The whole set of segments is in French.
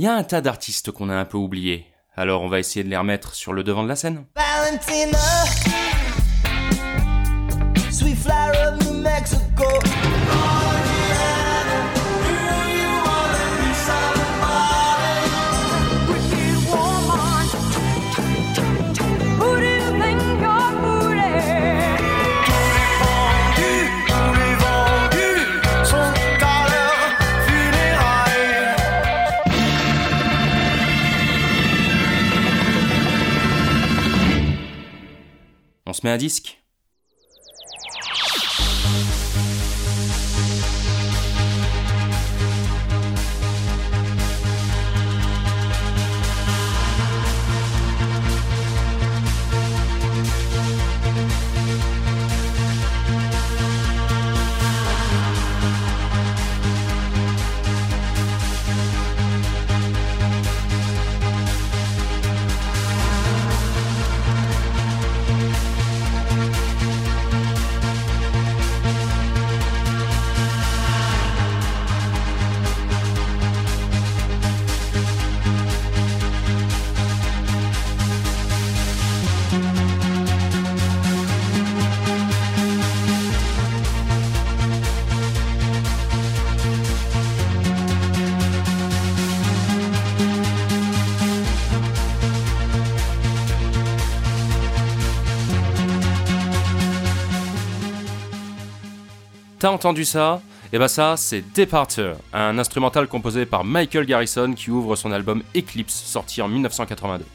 Il y a un tas d'artistes qu'on a un peu oubliés, alors on va essayer de les remettre sur le devant de la scène. Se met un disque T'as entendu ça Et bah ça, c'est Departure, un instrumental composé par Michael Garrison qui ouvre son album Eclipse, sorti en 1982.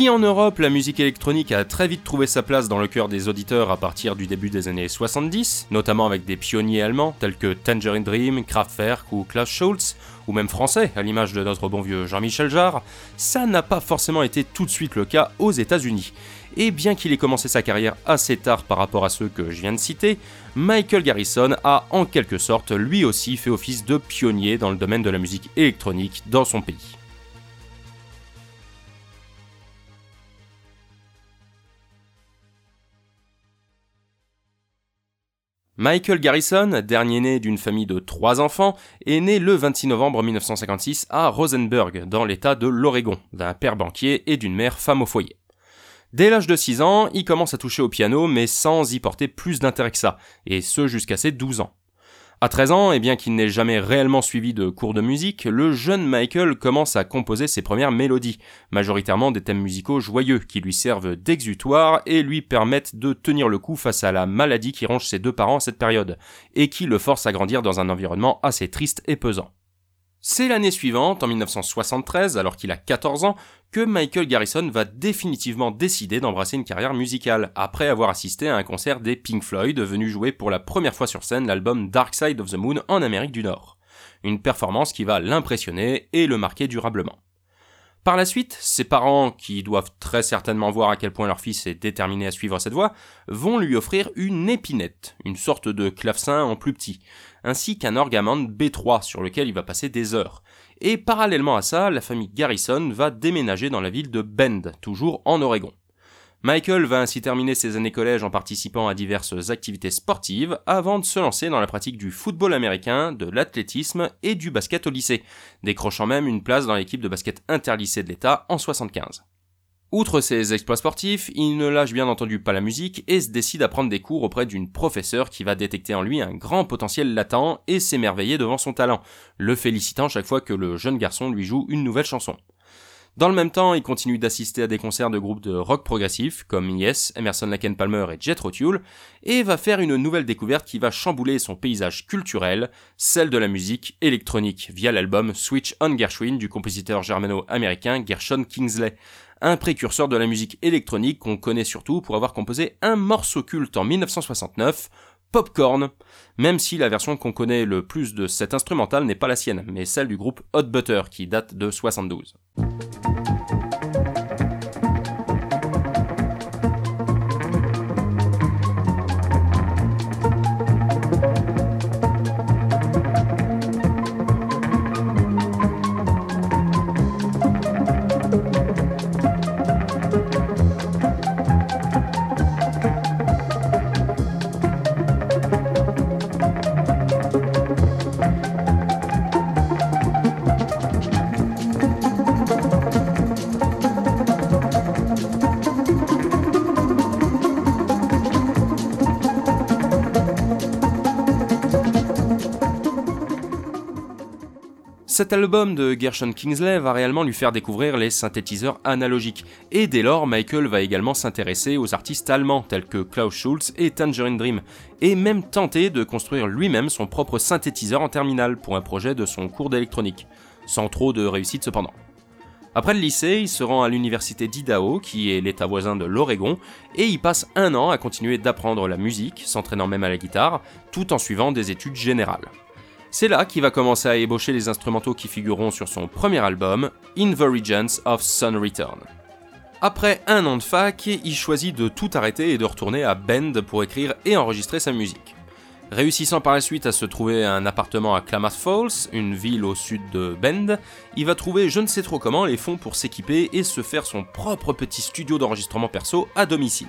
Si en Europe la musique électronique a très vite trouvé sa place dans le cœur des auditeurs à partir du début des années 70, notamment avec des pionniers allemands tels que Tangerine Dream, Kraftwerk ou Klaus Schulze, ou même français à l'image de notre bon vieux Jean-Michel Jarre, ça n'a pas forcément été tout de suite le cas aux États-Unis. Et bien qu'il ait commencé sa carrière assez tard par rapport à ceux que je viens de citer, Michael Garrison a en quelque sorte lui aussi fait office de pionnier dans le domaine de la musique électronique dans son pays. Michael Garrison, dernier né d'une famille de trois enfants, est né le 26 novembre 1956 à Rosenberg, dans l'état de l'Oregon, d'un père banquier et d'une mère femme au foyer. Dès l'âge de 6 ans, il commence à toucher au piano, mais sans y porter plus d'intérêt que ça, et ce jusqu'à ses 12 ans. À 13 ans, et bien qu'il n'ait jamais réellement suivi de cours de musique, le jeune Michael commence à composer ses premières mélodies, majoritairement des thèmes musicaux joyeux qui lui servent d'exutoire et lui permettent de tenir le coup face à la maladie qui ronge ses deux parents à cette période, et qui le force à grandir dans un environnement assez triste et pesant. C'est l'année suivante, en 1973, alors qu'il a 14 ans, que Michael Garrison va définitivement décider d'embrasser une carrière musicale, après avoir assisté à un concert des Pink Floyd venu jouer pour la première fois sur scène l'album Dark Side of the Moon en Amérique du Nord. Une performance qui va l'impressionner et le marquer durablement. Par la suite, ses parents, qui doivent très certainement voir à quel point leur fils est déterminé à suivre cette voie, vont lui offrir une épinette, une sorte de clavecin en plus petit, ainsi qu'un orgamande B3 sur lequel il va passer des heures. Et parallèlement à ça, la famille Garrison va déménager dans la ville de Bend, toujours en Oregon. Michael va ainsi terminer ses années collège en participant à diverses activités sportives avant de se lancer dans la pratique du football américain, de l'athlétisme et du basket au lycée, décrochant même une place dans l'équipe de basket interlycée de l'État en 75. Outre ses exploits sportifs, il ne lâche bien entendu pas la musique et se décide à prendre des cours auprès d'une professeure qui va détecter en lui un grand potentiel latent et s'émerveiller devant son talent, le félicitant chaque fois que le jeune garçon lui joue une nouvelle chanson. Dans le même temps, il continue d'assister à des concerts de groupes de rock progressif comme Yes, Emerson Lake Palmer et Jet Tull, et va faire une nouvelle découverte qui va chambouler son paysage culturel, celle de la musique électronique via l'album Switch on Gershwin du compositeur germano-américain Gershon Kingsley, un précurseur de la musique électronique qu'on connaît surtout pour avoir composé un morceau culte en 1969, Popcorn, même si la version qu'on connaît le plus de cet instrumental n'est pas la sienne, mais celle du groupe Hot Butter qui date de 72. Cet album de Gershon Kingsley va réellement lui faire découvrir les synthétiseurs analogiques, et dès lors Michael va également s'intéresser aux artistes allemands tels que Klaus Schulze et Tangerine Dream, et même tenter de construire lui-même son propre synthétiseur en terminale pour un projet de son cours d'électronique, sans trop de réussite cependant. Après le lycée, il se rend à l'université d'Idaho, qui est l'état voisin de l'Oregon, et y passe un an à continuer d'apprendre la musique, s'entraînant même à la guitare, tout en suivant des études générales. C'est là qu'il va commencer à ébaucher les instrumentaux qui figureront sur son premier album, In the Regions of Sun Return. Après un an de fac, il choisit de tout arrêter et de retourner à Bend pour écrire et enregistrer sa musique. Réussissant par la suite à se trouver un appartement à Klamath Falls, une ville au sud de Bend, il va trouver je ne sais trop comment les fonds pour s'équiper et se faire son propre petit studio d'enregistrement perso à domicile.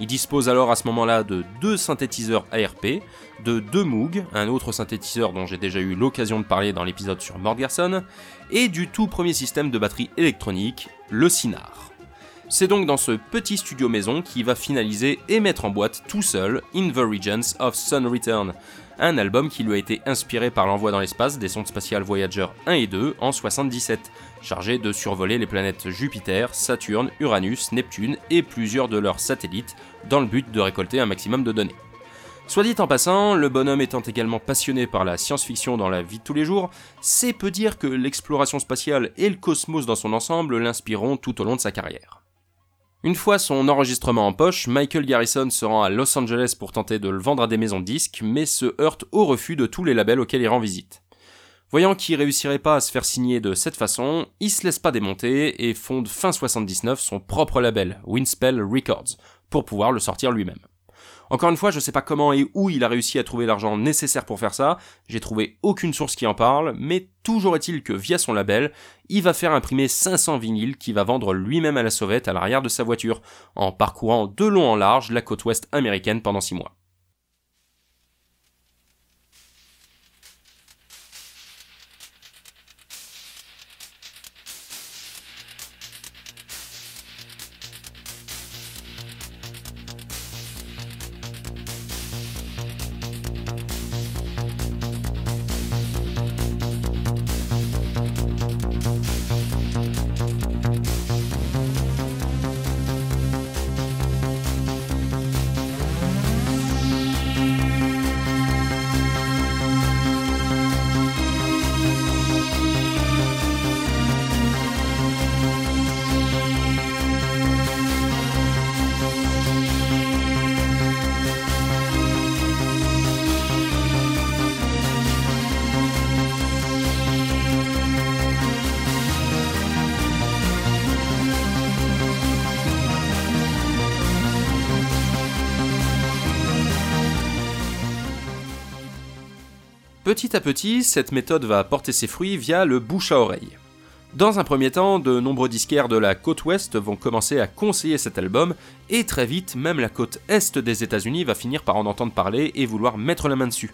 Il dispose alors à ce moment-là de deux synthétiseurs ARP, de deux Moog, un autre synthétiseur dont j'ai déjà eu l'occasion de parler dans l'épisode sur Mordgerson, et du tout premier système de batterie électronique, le Sinar. C'est donc dans ce petit studio maison qu'il va finaliser et mettre en boîte tout seul In the Regions of Sun Return, un album qui lui a été inspiré par l'envoi dans l'espace des sondes spatiales Voyager 1 et 2 en 77, chargé de survoler les planètes Jupiter, Saturne, Uranus, Neptune et plusieurs de leurs satellites dans le but de récolter un maximum de données. Soit dit en passant, le bonhomme étant également passionné par la science-fiction dans la vie de tous les jours, c'est peu dire que l'exploration spatiale et le cosmos dans son ensemble l'inspireront tout au long de sa carrière. Une fois son enregistrement en poche, Michael Garrison se rend à Los Angeles pour tenter de le vendre à des maisons de disques, mais se heurte au refus de tous les labels auxquels il rend visite. Voyant qu'il réussirait pas à se faire signer de cette façon, il se laisse pas démonter et fonde fin 79 son propre label, Winspell Records, pour pouvoir le sortir lui-même. Encore une fois, je sais pas comment et où il a réussi à trouver l'argent nécessaire pour faire ça, j'ai trouvé aucune source qui en parle, mais toujours est-il que via son label, il va faire imprimer 500 vinyles qu'il va vendre lui-même à la sauvette à l'arrière de sa voiture, en parcourant de long en large la côte ouest américaine pendant 6 mois. Petit à petit, cette méthode va porter ses fruits via le bouche à oreille. Dans un premier temps, de nombreux disquaires de la côte ouest vont commencer à conseiller cet album, et très vite, même la côte est des États-Unis va finir par en entendre parler et vouloir mettre la main dessus.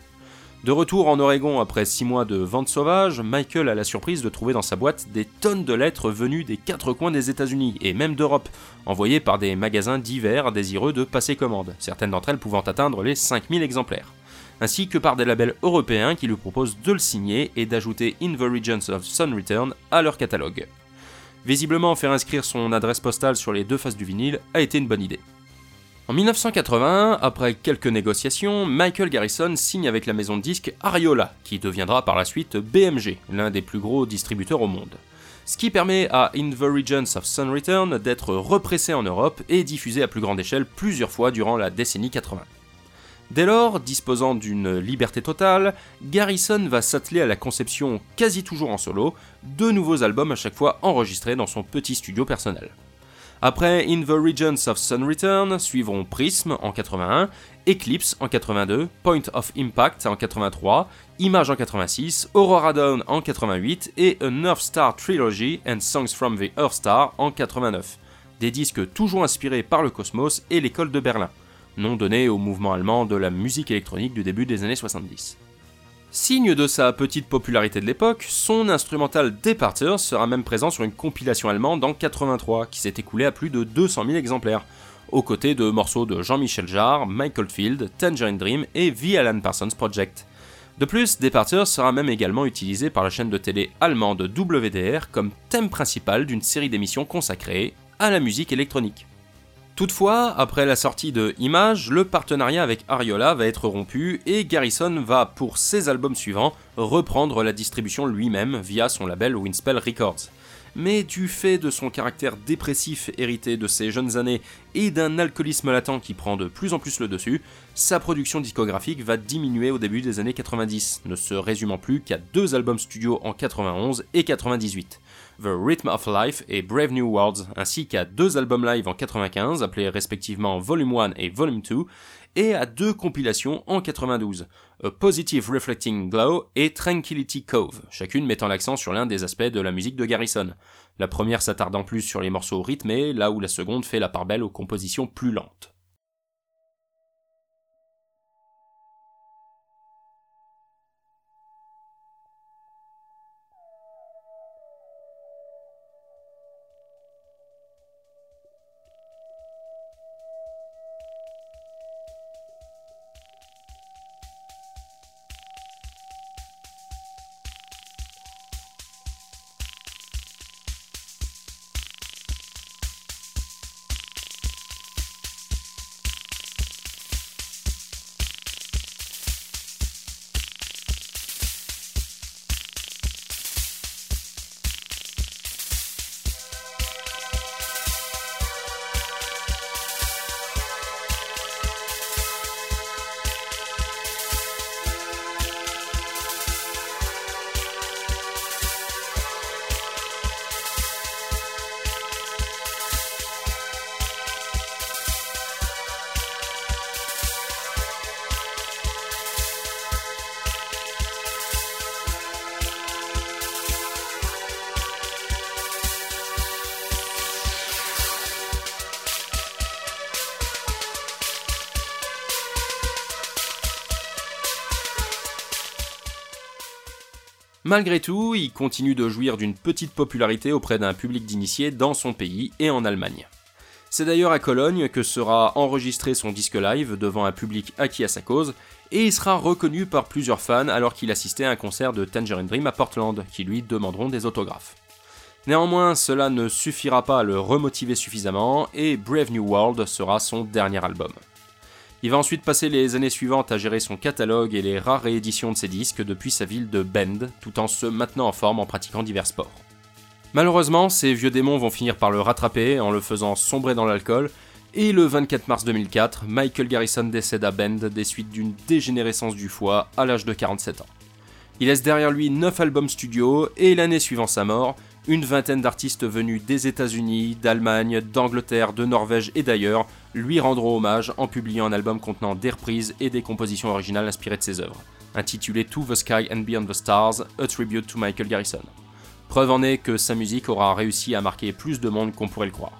De retour en Oregon après 6 mois de vente sauvage, Michael a la surprise de trouver dans sa boîte des tonnes de lettres venues des quatre coins des États-Unis et même d'Europe, envoyées par des magasins divers désireux de passer commande, certaines d'entre elles pouvant atteindre les 5000 exemplaires ainsi que par des labels européens qui lui proposent de le signer et d'ajouter In the Regions of Sun Return à leur catalogue. Visiblement, faire inscrire son adresse postale sur les deux faces du vinyle a été une bonne idée. En 1981, après quelques négociations, Michael Garrison signe avec la maison de disques Ariola, qui deviendra par la suite BMG, l'un des plus gros distributeurs au monde. Ce qui permet à In the Regions of Sun Return d'être repressé en Europe et diffusé à plus grande échelle plusieurs fois durant la décennie 80. Dès lors, disposant d'une liberté totale, Garrison va s'atteler à la conception quasi toujours en solo, de nouveaux albums à chaque fois enregistrés dans son petit studio personnel. Après In the Regions of Sun Return suivront Prism en 81, Eclipse en 82, Point of Impact en 83, Image en 86, Aurora Dawn en 88 et A North Star Trilogy and Songs from the Earth Star en 89. Des disques toujours inspirés par le cosmos et l'école de Berlin nom donné au mouvement allemand de la musique électronique du début des années 70. Signe de sa petite popularité de l'époque, son instrumental Departure sera même présent sur une compilation allemande en 83 qui s'est écoulée à plus de 200 000 exemplaires, aux côtés de morceaux de Jean-Michel Jarre, Michael Field, Tangerine Dream et The Alan Parsons Project. De plus, Departure sera même également utilisé par la chaîne de télé allemande WDR comme thème principal d'une série d'émissions consacrées à la musique électronique. Toutefois, après la sortie de Image, le partenariat avec Ariola va être rompu et Garrison va, pour ses albums suivants, reprendre la distribution lui-même via son label Winspell Records. Mais du fait de son caractère dépressif hérité de ses jeunes années et d'un alcoolisme latent qui prend de plus en plus le dessus, sa production discographique va diminuer au début des années 90, ne se résumant plus qu'à deux albums studio en 91 et 98. The Rhythm of Life et Brave New Worlds, ainsi qu'à deux albums live en 95, appelés respectivement Volume 1 et Volume 2, et à deux compilations en 92, A Positive Reflecting Glow et Tranquility Cove, chacune mettant l'accent sur l'un des aspects de la musique de Garrison. La première s'attardant plus sur les morceaux rythmés, là où la seconde fait la part belle aux compositions plus lentes. Malgré tout, il continue de jouir d'une petite popularité auprès d'un public d'initiés dans son pays et en Allemagne. C'est d'ailleurs à Cologne que sera enregistré son disque live devant un public acquis à sa cause, et il sera reconnu par plusieurs fans alors qu'il assistait à un concert de Tangerine Dream à Portland, qui lui demanderont des autographes. Néanmoins, cela ne suffira pas à le remotiver suffisamment, et Brave New World sera son dernier album. Il va ensuite passer les années suivantes à gérer son catalogue et les rares rééditions de ses disques depuis sa ville de Bend, tout en se maintenant en forme en pratiquant divers sports. Malheureusement, ces vieux démons vont finir par le rattraper en le faisant sombrer dans l'alcool, et le 24 mars 2004, Michael Garrison décède à Bend des suites d'une dégénérescence du foie à l'âge de 47 ans. Il laisse derrière lui 9 albums studio et l'année suivant sa mort, une vingtaine d'artistes venus des États-Unis, d'Allemagne, d'Angleterre, de Norvège et d'ailleurs lui rendront hommage en publiant un album contenant des reprises et des compositions originales inspirées de ses œuvres, intitulé To the Sky and Beyond the Stars, a tribute to Michael Garrison. Preuve en est que sa musique aura réussi à marquer plus de monde qu'on pourrait le croire.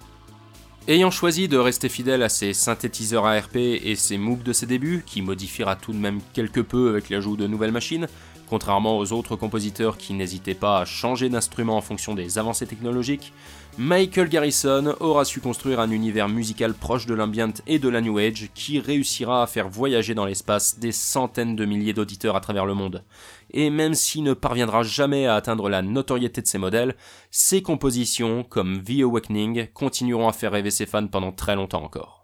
Ayant choisi de rester fidèle à ses synthétiseurs ARP et ses MOOC de ses débuts, qui modifiera tout de même quelque peu avec l'ajout de nouvelles machines, Contrairement aux autres compositeurs qui n'hésitaient pas à changer d'instrument en fonction des avancées technologiques, Michael Garrison aura su construire un univers musical proche de l'ambient et de la New Age qui réussira à faire voyager dans l'espace des centaines de milliers d'auditeurs à travers le monde. Et même s'il ne parviendra jamais à atteindre la notoriété de ses modèles, ses compositions, comme The Awakening, continueront à faire rêver ses fans pendant très longtemps encore.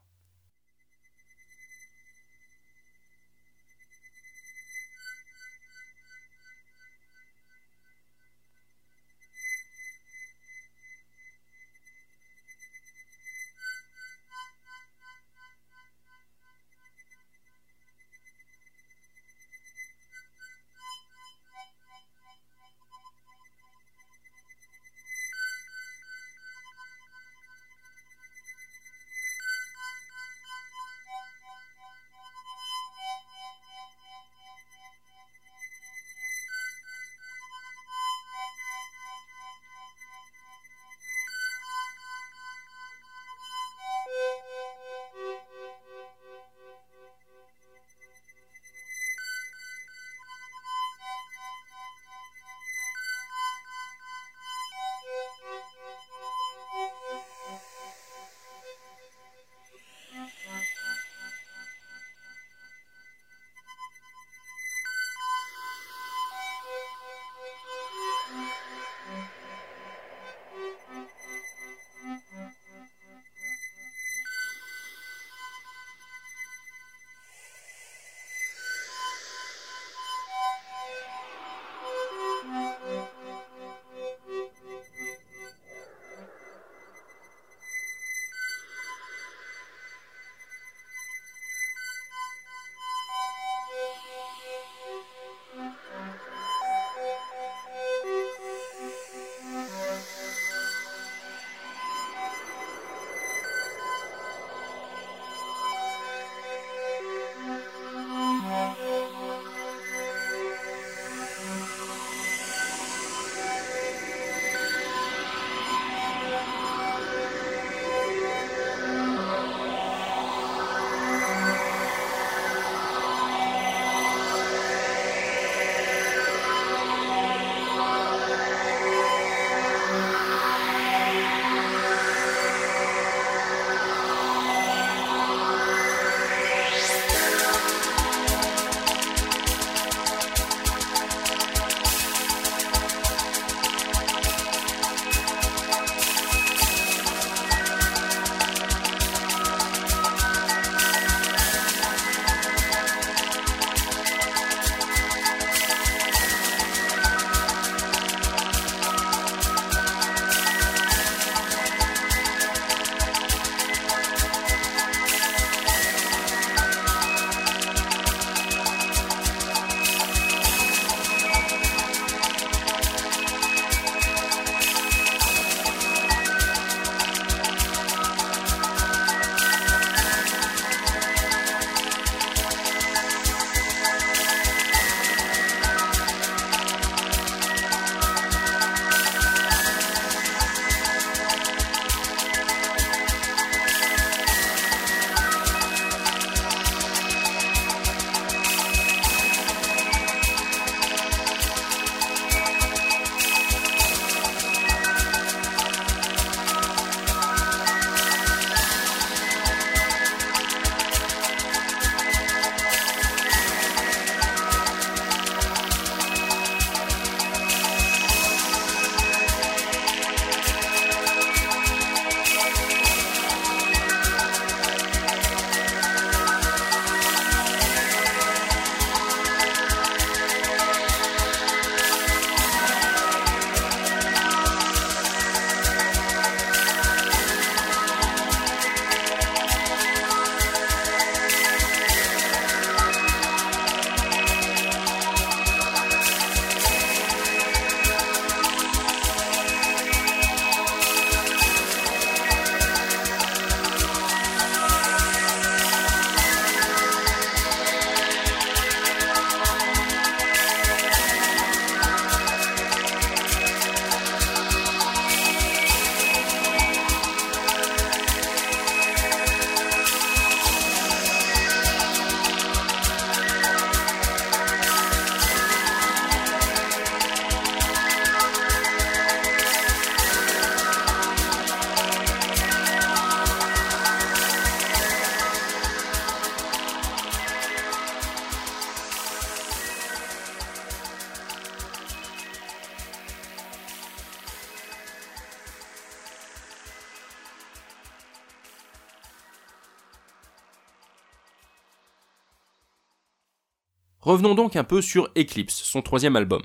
Revenons donc un peu sur Eclipse, son troisième album.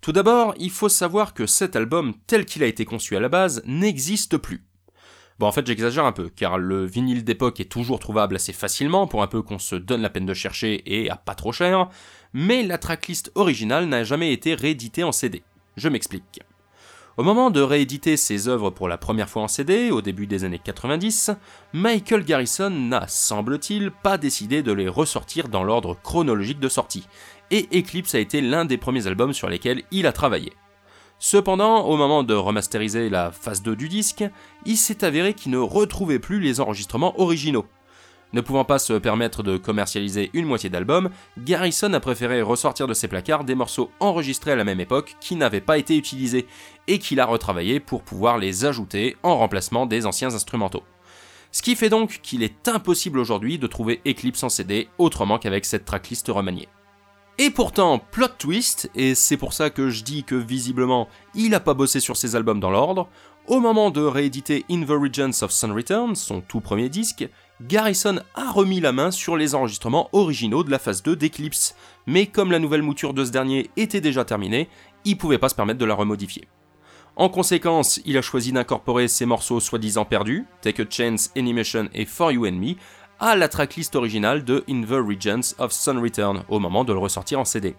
Tout d'abord, il faut savoir que cet album, tel qu'il a été conçu à la base, n'existe plus. Bon, en fait, j'exagère un peu, car le vinyle d'époque est toujours trouvable assez facilement, pour un peu qu'on se donne la peine de chercher et à pas trop cher, mais la tracklist originale n'a jamais été rééditée en CD. Je m'explique. Au moment de rééditer ses œuvres pour la première fois en CD, au début des années 90, Michael Garrison n'a, semble-t-il, pas décidé de les ressortir dans l'ordre chronologique de sortie, et Eclipse a été l'un des premiers albums sur lesquels il a travaillé. Cependant, au moment de remasteriser la phase 2 du disque, il s'est avéré qu'il ne retrouvait plus les enregistrements originaux. Ne pouvant pas se permettre de commercialiser une moitié d'album, Garrison a préféré ressortir de ses placards des morceaux enregistrés à la même époque qui n'avaient pas été utilisés, et qu'il a retravaillé pour pouvoir les ajouter en remplacement des anciens instrumentaux. Ce qui fait donc qu'il est impossible aujourd'hui de trouver Eclipse en CD autrement qu'avec cette tracklist remaniée. Et pourtant, plot twist, et c'est pour ça que je dis que visiblement il a pas bossé sur ses albums dans l'ordre, au moment de rééditer In the Regions of Sun Return, son tout premier disque, Garrison a remis la main sur les enregistrements originaux de la phase 2 d'Eclipse, mais comme la nouvelle mouture de ce dernier était déjà terminée, il pouvait pas se permettre de la remodifier. En conséquence, il a choisi d'incorporer ces morceaux soi-disant perdus, Take a Chance, Animation et For You and Me, à la tracklist originale de In the Regions of Sun Return au moment de le ressortir en CD.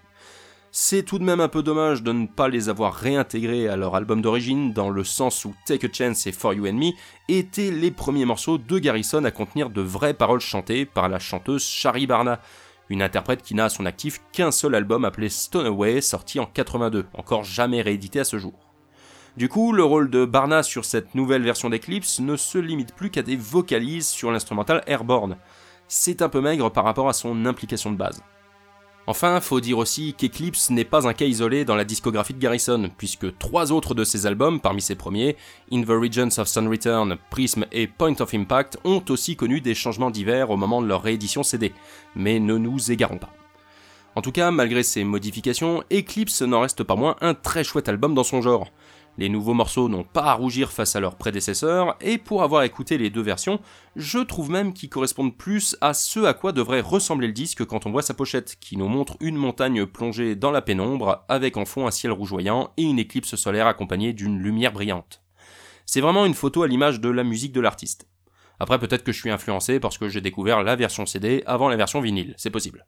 C'est tout de même un peu dommage de ne pas les avoir réintégrés à leur album d'origine, dans le sens où Take a Chance et For You and Me étaient les premiers morceaux de Garrison à contenir de vraies paroles chantées par la chanteuse Shari Barna, une interprète qui n'a à son actif qu'un seul album appelé Stone Away sorti en 82, encore jamais réédité à ce jour. Du coup, le rôle de Barna sur cette nouvelle version d'Eclipse ne se limite plus qu'à des vocalises sur l'instrumental Airborne. C'est un peu maigre par rapport à son implication de base. Enfin, faut dire aussi qu'Eclipse n'est pas un cas isolé dans la discographie de Garrison, puisque trois autres de ses albums, parmi ses premiers, In the Regions of Sun Return, Prism et Point of Impact, ont aussi connu des changements divers au moment de leur réédition CD. Mais ne nous égarons pas. En tout cas, malgré ces modifications, Eclipse n'en reste pas moins un très chouette album dans son genre. Les nouveaux morceaux n'ont pas à rougir face à leurs prédécesseurs, et pour avoir écouté les deux versions, je trouve même qu'ils correspondent plus à ce à quoi devrait ressembler le disque quand on voit sa pochette, qui nous montre une montagne plongée dans la pénombre, avec en fond un ciel rougeoyant et une éclipse solaire accompagnée d'une lumière brillante. C'est vraiment une photo à l'image de la musique de l'artiste. Après peut-être que je suis influencé parce que j'ai découvert la version CD avant la version vinyle, c'est possible.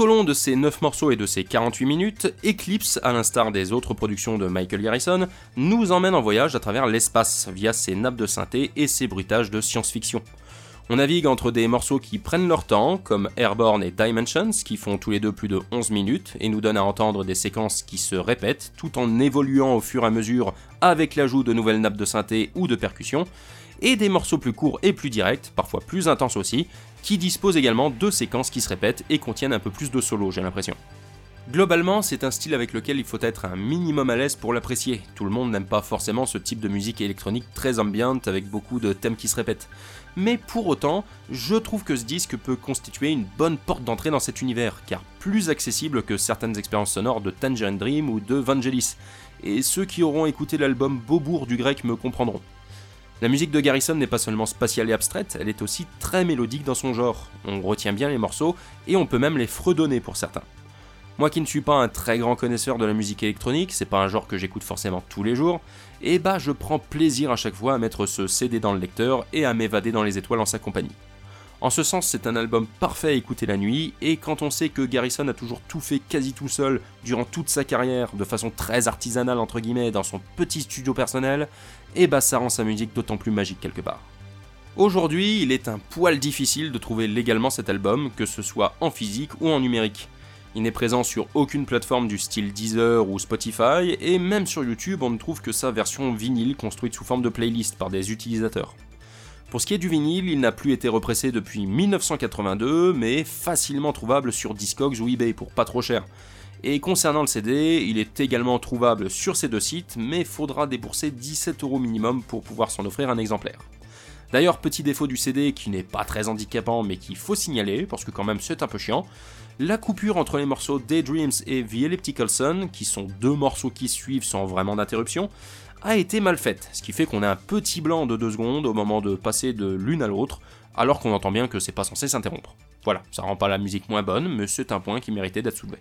Au long de ces 9 morceaux et de ces 48 minutes, Eclipse, à l'instar des autres productions de Michael Garrison, nous emmène en voyage à travers l'espace via ses nappes de synthé et ses bruitages de science-fiction. On navigue entre des morceaux qui prennent leur temps, comme Airborne et Dimensions, qui font tous les deux plus de 11 minutes et nous donnent à entendre des séquences qui se répètent tout en évoluant au fur et à mesure avec l'ajout de nouvelles nappes de synthé ou de percussions, et des morceaux plus courts et plus directs, parfois plus intenses aussi, qui disposent également de séquences qui se répètent et contiennent un peu plus de solo, j'ai l'impression. Globalement, c'est un style avec lequel il faut être un minimum à l'aise pour l'apprécier. Tout le monde n'aime pas forcément ce type de musique électronique très ambiante avec beaucoup de thèmes qui se répètent. Mais pour autant, je trouve que ce disque peut constituer une bonne porte d'entrée dans cet univers, car plus accessible que certaines expériences sonores de Tangerine Dream ou de Vangelis. Et ceux qui auront écouté l'album Beaubourg du grec me comprendront. La musique de Garrison n'est pas seulement spatiale et abstraite, elle est aussi très mélodique dans son genre. On retient bien les morceaux et on peut même les fredonner pour certains. Moi qui ne suis pas un très grand connaisseur de la musique électronique, c'est pas un genre que j'écoute forcément tous les jours, et bah je prends plaisir à chaque fois à mettre ce CD dans le lecteur et à m'évader dans les étoiles en sa compagnie. En ce sens, c'est un album parfait à écouter la nuit, et quand on sait que Garrison a toujours tout fait quasi tout seul durant toute sa carrière, de façon très artisanale entre guillemets, dans son petit studio personnel, et bah ça rend sa musique d'autant plus magique quelque part. Aujourd'hui, il est un poil difficile de trouver légalement cet album, que ce soit en physique ou en numérique. Il n'est présent sur aucune plateforme du style Deezer ou Spotify, et même sur YouTube, on ne trouve que sa version vinyle construite sous forme de playlist par des utilisateurs. Pour ce qui est du vinyle, il n'a plus été repressé depuis 1982, mais facilement trouvable sur Discogs ou eBay pour pas trop cher. Et concernant le CD, il est également trouvable sur ces deux sites, mais faudra débourser 17 euros minimum pour pouvoir s'en offrir un exemplaire. D'ailleurs, petit défaut du CD qui n'est pas très handicapant mais qu'il faut signaler, parce que quand même c'est un peu chiant, la coupure entre les morceaux Daydreams et The Elliptical Sun, qui sont deux morceaux qui suivent sans vraiment d'interruption, a été mal faite, ce qui fait qu'on a un petit blanc de deux secondes au moment de passer de l'une à l'autre, alors qu'on entend bien que c'est pas censé s'interrompre. Voilà, ça rend pas la musique moins bonne, mais c'est un point qui méritait d'être soulevé.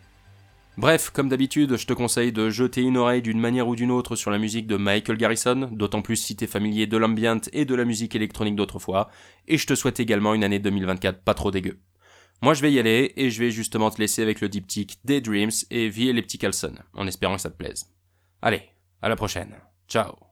Bref, comme d'habitude, je te conseille de jeter une oreille d'une manière ou d'une autre sur la musique de Michael Garrison, d'autant plus si t'es familier de l'ambient et de la musique électronique d'autrefois, et je te souhaite également une année 2024 pas trop dégueu. Moi je vais y aller et je vais justement te laisser avec le diptyque Daydreams et The Elliptical Sun, en espérant que ça te plaise. Allez, à la prochaine. Ciao